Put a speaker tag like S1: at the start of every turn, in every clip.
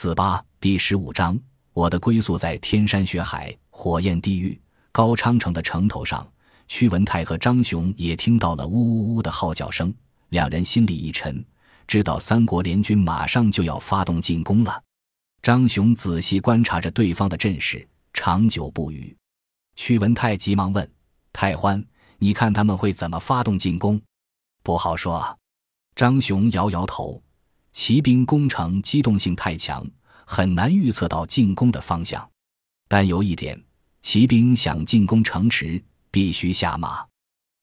S1: 四八第十五章，我的归宿在天山雪海、火焰地狱。高昌城的城头上，屈文泰和张雄也听到了呜呜呜的号叫声，两人心里一沉，知道三国联军马上就要发动进攻了。张雄仔细观察着对方的阵势，长久不语。屈文泰急忙问：“太欢，你看他们会怎么发动进攻？”
S2: 不好说。
S1: 张雄摇摇头。骑兵攻城机动性太强，很难预测到进攻的方向。但有一点，骑兵想进攻城池，必须下马。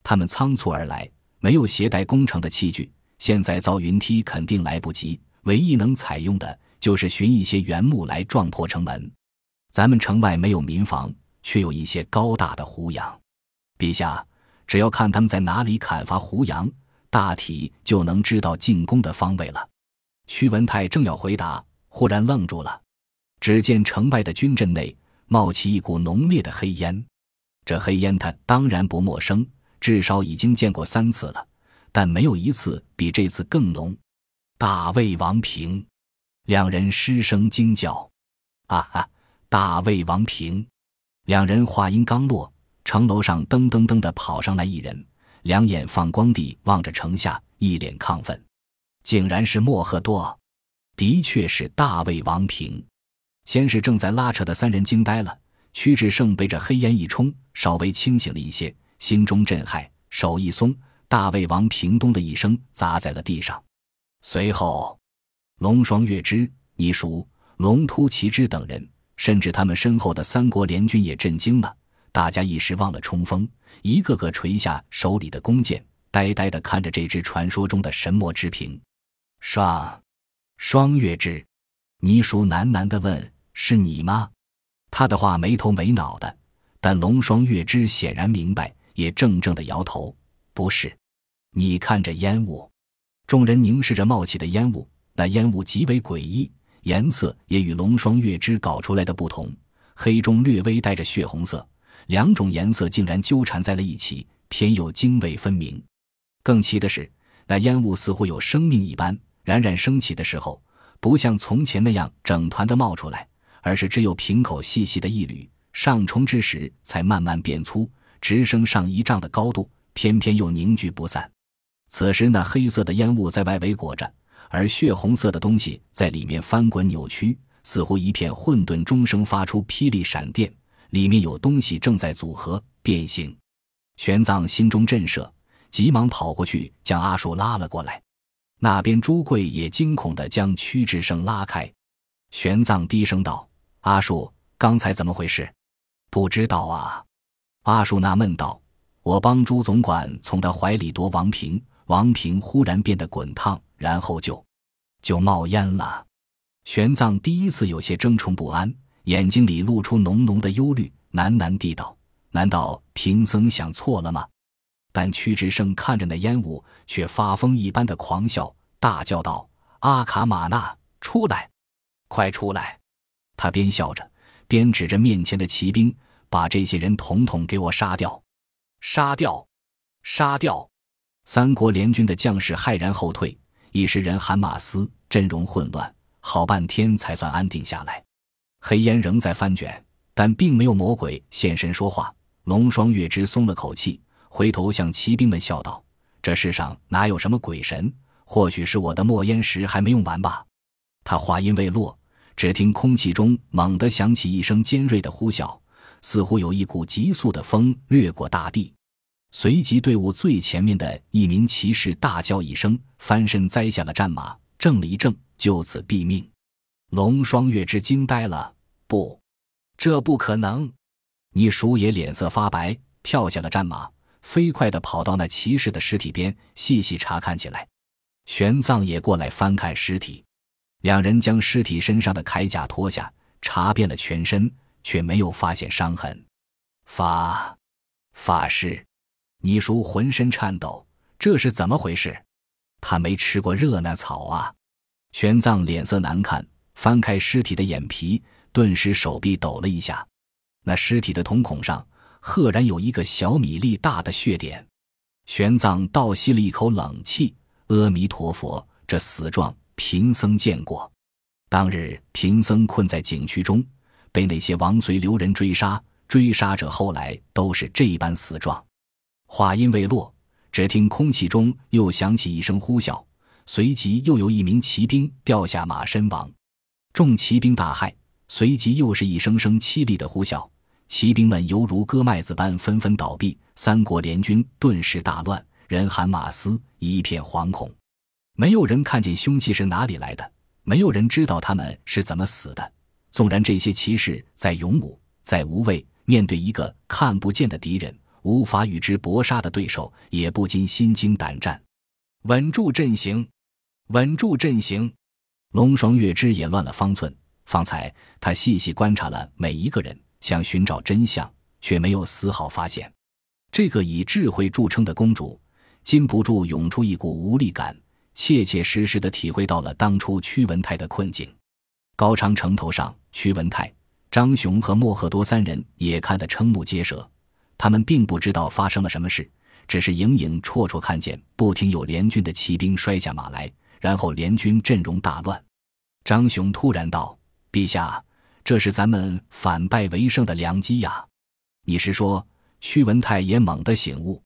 S1: 他们仓促而来，没有携带攻城的器具。现在造云梯肯定来不及，唯一能采用的就是寻一些原木来撞破城门。咱们城外没有民房，却有一些高大的胡杨。陛下，只要看他们在哪里砍伐胡杨，大体就能知道进攻的方位了。屈文泰正要回答，忽然愣住了。只见城外的军阵内冒起一股浓烈的黑烟，这黑烟他当然不陌生，至少已经见过三次了，但没有一次比这次更浓。大魏王平，两人失声惊叫：“啊哈！”大魏王平，两人话音刚落，城楼上噔噔噔的跑上来一人，两眼放光地望着城下，一脸亢奋。竟然是莫赫多，的确是大魏王平。先是正在拉扯的三人惊呆了，屈志胜被这黑烟一冲，稍微清醒了一些，心中震撼，手一松，大魏王平咚的一声砸在了地上。随后，龙双月之、倪叔、龙突奇之等人，甚至他们身后的三国联军也震惊了，大家一时忘了冲锋，一个个垂下手里的弓箭，呆呆地看着这只传说中的神魔之瓶。
S2: 双，双月之，倪叔喃喃地问：“是你吗？”
S1: 他的话没头没脑的，但龙双月之显然明白，也怔怔地摇头：“不是。”你看着烟雾，众人凝视着冒起的烟雾，那烟雾极为诡异，颜色也与龙双月之搞出来的不同，黑中略微带着血红色，两种颜色竟然纠缠在了一起，偏又泾渭分明。更奇的是，那烟雾似乎有生命一般。冉冉升起的时候，不像从前那样整团的冒出来，而是只有瓶口细细的一缕，上冲之时才慢慢变粗，直升上一丈的高度，偏偏又凝聚不散。此时，那黑色的烟雾在外围裹着，而血红色的东西在里面翻滚扭曲，似乎一片混沌钟声发出霹雳闪电，里面有东西正在组合变形。玄奘心中震慑，急忙跑过去将阿树拉了过来。那边朱贵也惊恐地将屈志胜拉开，玄奘低声道：“阿树，刚才怎么回事？”
S2: 不知道啊。
S1: 阿树纳闷道：“我帮朱总管从他怀里夺王瓶，王瓶忽然变得滚烫，然后就就冒烟了。”玄奘第一次有些怔忡不安，眼睛里露出浓浓的忧虑，喃喃地道：“难道贫僧想错了吗？”但屈志胜看着那烟雾，却发疯一般的狂笑，大叫道：“阿卡玛纳，出来，快出来！”他边笑着，边指着面前的骑兵：“把这些人统统给我杀掉！杀掉！杀掉！”三国联军的将士骇然后退，一时人喊马嘶，阵容混乱，好半天才算安定下来。黑烟仍在翻卷，但并没有魔鬼现身说话。龙双月之松了口气。回头向骑兵们笑道：“这世上哪有什么鬼神？或许是我的墨烟石还没用完吧。”他话音未落，只听空气中猛地响起一声尖锐的呼啸，似乎有一股急速的风掠过大地。随即，队伍最前面的一名骑士大叫一声，翻身栽下了战马，怔了一怔，就此毙命。龙双月之惊呆了：“不，这不可能！”你叔也脸色发白，跳下了战马。飞快地跑到那骑士的尸体边，细细查看起来。玄奘也过来翻看尸体，两人将尸体身上的铠甲脱下，查遍了全身，却没有发现伤痕。法法师，你叔浑身颤抖，这是怎么回事？他没吃过热那草啊！玄奘脸色难看，翻开尸体的眼皮，顿时手臂抖了一下。那尸体的瞳孔上。赫然有一个小米粒大的血点，玄奘倒吸了一口冷气。阿弥陀佛，这死状贫僧见过。当日，贫僧困在景区中，被那些王随流人追杀，追杀者后来都是这般死状。话音未落，只听空气中又响起一声呼啸，随即又有一名骑兵掉下马身亡。众骑兵大骇，随即又是一声声凄厉的呼啸，骑兵们犹如割麦子般纷纷倒闭。三国联军顿时大乱，人喊马嘶，一片惶恐。没有人看见凶器是哪里来的，没有人知道他们是怎么死的。纵然这些骑士再勇武、再无畏，面对一个看不见的敌人。无法与之搏杀的对手也不禁心惊胆战，稳住阵型，稳住阵型。龙双月之也乱了方寸。方才他细细观察了每一个人，想寻找真相，却没有丝毫发现。这个以智慧著称的公主，禁不住涌出一股无力感，切切实实的体会到了当初屈文泰的困境。高昌城头上，屈文泰、张雄和莫赫多三人也看得瞠目结舌。他们并不知道发生了什么事，只是影影绰绰看见不停有联军的骑兵摔下马来，然后联军阵容大乱。张雄突然道：“陛下，这是咱们反败为胜的良机呀！”你是说，屈文泰也猛地醒悟？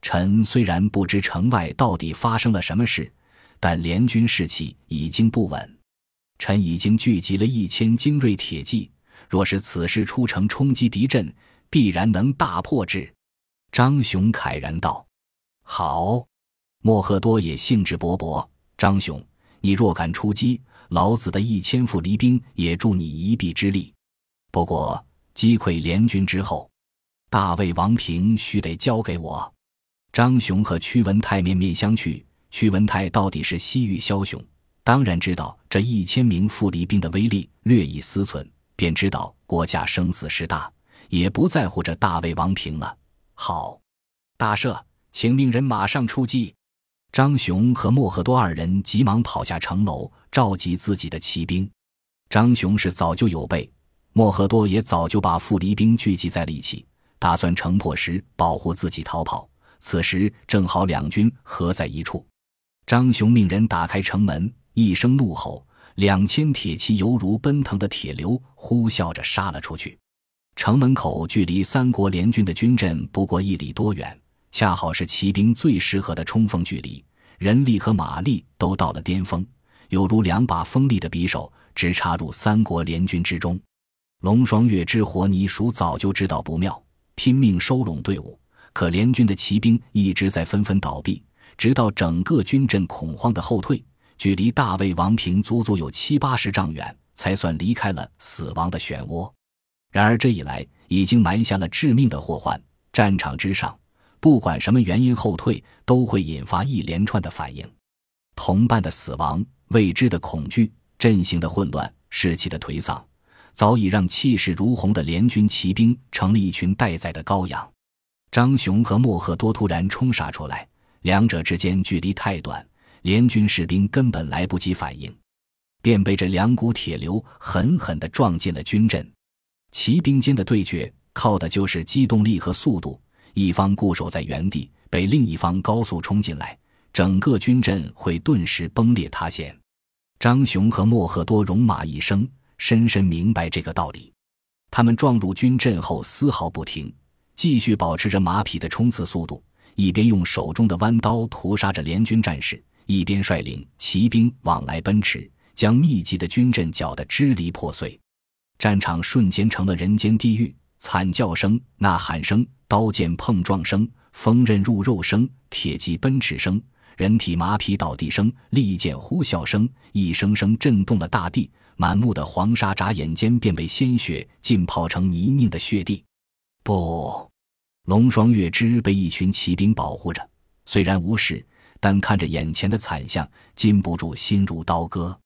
S1: 臣虽然不知城外到底发生了什么事，但联军士气已经不稳。臣已经聚集了一千精锐铁骑，若是此时出城冲击敌阵，必然能大破之，张雄慨然道：“好。”莫赫多也兴致勃勃：“张雄，你若敢出击，老子的一千副离兵也助你一臂之力。不过击溃联军之后，大魏王平须得交给我。”张雄和屈文泰面面相觑。屈文泰到底是西域枭雄，当然知道这一千名副离兵的威力，略一思忖，便知道国家生死事大。也不在乎这大魏王平了。好，大赦，请命人马上出击。张雄和莫赫多二人急忙跑下城楼，召集自己的骑兵。张雄是早就有备，莫赫多也早就把副离兵聚集在了一起，打算城破时保护自己逃跑。此时正好两军合在一处。张雄命人打开城门，一声怒吼，两千铁骑犹如奔腾的铁流，呼啸着杀了出去。城门口距离三国联军的军阵不过一里多远，恰好是骑兵最适合的冲锋距离，人力和马力都到了巅峰，犹如两把锋利的匕首，直插入三国联军之中。龙双月之活泥鼠早就知道不妙，拼命收拢队伍，可联军的骑兵一直在纷纷倒闭，直到整个军阵恐慌的后退，距离大魏王平足足有七八十丈远，才算离开了死亡的漩涡。然而这一来，已经埋下了致命的祸患。战场之上，不管什么原因后退，都会引发一连串的反应：同伴的死亡、未知的恐惧、阵型的混乱、士气的颓丧，早已让气势如虹的联军骑兵成了一群待宰的羔羊。张雄和莫赫多突然冲杀出来，两者之间距离太短，联军士兵根本来不及反应，便被这两股铁流狠狠地撞进了军阵。骑兵间的对决，靠的就是机动力和速度。一方固守在原地，被另一方高速冲进来，整个军阵会顿时崩裂塌陷。张雄和莫赫多戎马一生，深深明白这个道理。他们撞入军阵后，丝毫不停，继续保持着马匹的冲刺速度，一边用手中的弯刀屠杀着联军战士，一边率领骑兵往来奔驰，将密集的军阵搅得支离破碎。战场瞬间成了人间地狱，惨叫声、呐喊声、刀剑碰撞声、锋刃入肉声、铁骑奔驰声、人体马匹倒地声、利剑呼啸声，一声声震动了大地。满目的黄沙，眨眼间便被鲜血浸泡成泥泞的血地。不，龙双月之被一群骑兵保护着，虽然无事，但看着眼前的惨象，禁不住心如刀割。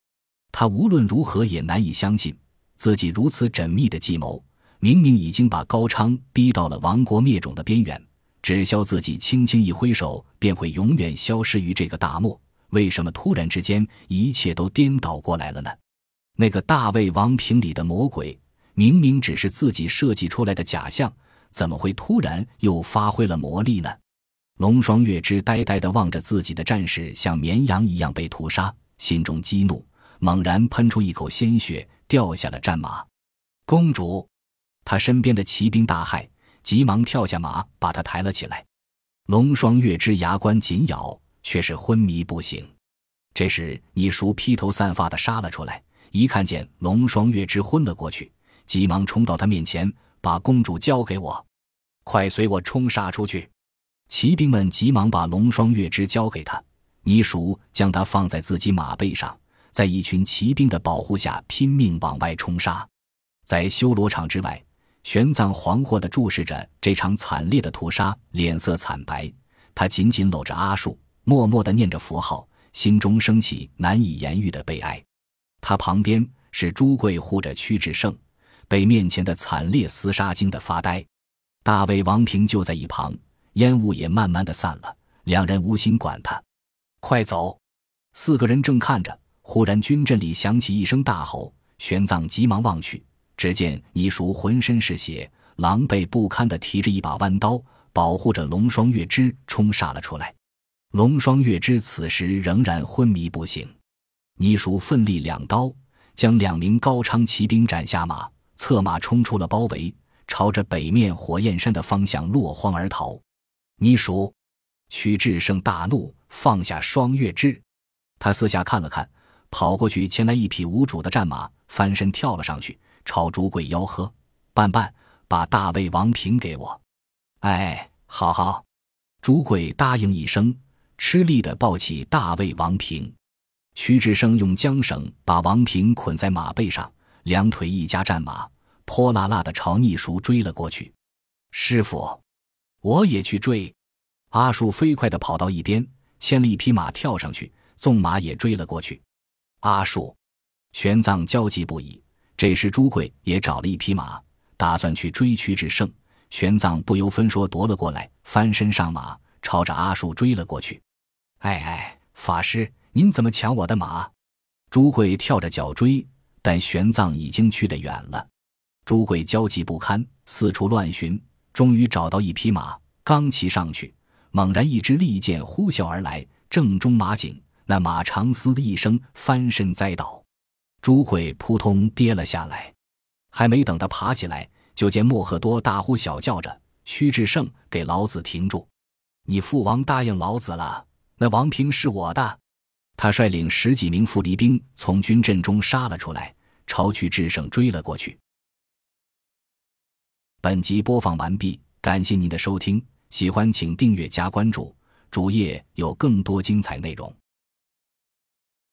S1: 他无论如何也难以相信。自己如此缜密的计谋，明明已经把高昌逼到了亡国灭种的边缘，只消自己轻轻一挥手，便会永远消失于这个大漠。为什么突然之间一切都颠倒过来了呢？那个大魏王平里的魔鬼，明明只是自己设计出来的假象，怎么会突然又发挥了魔力呢？龙双月之呆呆地望着自己的战士像绵羊一样被屠杀，心中激怒。猛然喷出一口鲜血，掉下了战马。公主，他身边的骑兵大骇，急忙跳下马，把他抬了起来。龙双月之牙关紧咬，却是昏迷不醒。这时，你叔披头散发的杀了出来，一看见龙双月之昏了过去，急忙冲到他面前，把公主交给我，快随我冲杀出去！骑兵们急忙把龙双月之交给他，你叔将他放在自己马背上，在一群骑兵的保护下拼命往外冲杀。在修罗场之外，玄奘惶惑地注视着这场惨烈的屠杀，脸色惨白。他紧紧搂着阿树，默默地念着佛号。心中升起难以言喻的悲哀，他旁边是朱贵护着屈志胜，被面前的惨烈厮杀惊得发呆。大卫王平就在一旁，烟雾也慢慢的散了，两人无心管他。快走！四个人正看着，忽然军阵里响起一声大吼，玄奘急忙望去，只见倪叔浑身是血，狼狈不堪的提着一把弯刀，保护着龙双月枝冲杀了出来。龙双月之此时仍然昏迷不醒，倪叔奋力两刀将两名高昌骑兵斩下马，策马冲出了包围，朝着北面火焰山的方向落荒而逃。倪叔，屈志胜大怒，放下双月之，他四下看了看，跑过去牵来一匹无主的战马，翻身跳了上去，朝朱贵吆喝：“伴伴，把大魏王平给我！”哎，好好，朱贵答应一声。吃力地抱起大卫王平，屈志生用缰绳把王平捆在马背上，两腿一夹战马，泼辣辣地朝逆叔追了过去。师傅，我也去追！阿树飞快地跑到一边，牵了一匹马跳上去，纵马也追了过去。阿树，玄奘焦急不已。这时朱贵也找了一匹马，打算去追屈志胜。玄奘不由分说夺了过来，翻身上马，朝着阿树追了过去。哎哎，法师，您怎么抢我的马？朱贵跳着脚追，但玄奘已经去得远了。朱贵焦急不堪，四处乱寻，终于找到一匹马，刚骑上去，猛然一支利箭呼啸而来，正中马颈。那马长嘶的一声，翻身栽倒，朱贵扑通跌了下来。还没等他爬起来，就见莫赫多大呼小叫着：“屈志胜，给老子停住！你父王答应老子了。”那王平是我的，他率领十几名副离兵从军阵中杀了出来，朝屈志胜追了过去。本集播放完毕，感谢您的收听，喜欢请订阅加关注，主页有更多精彩内容。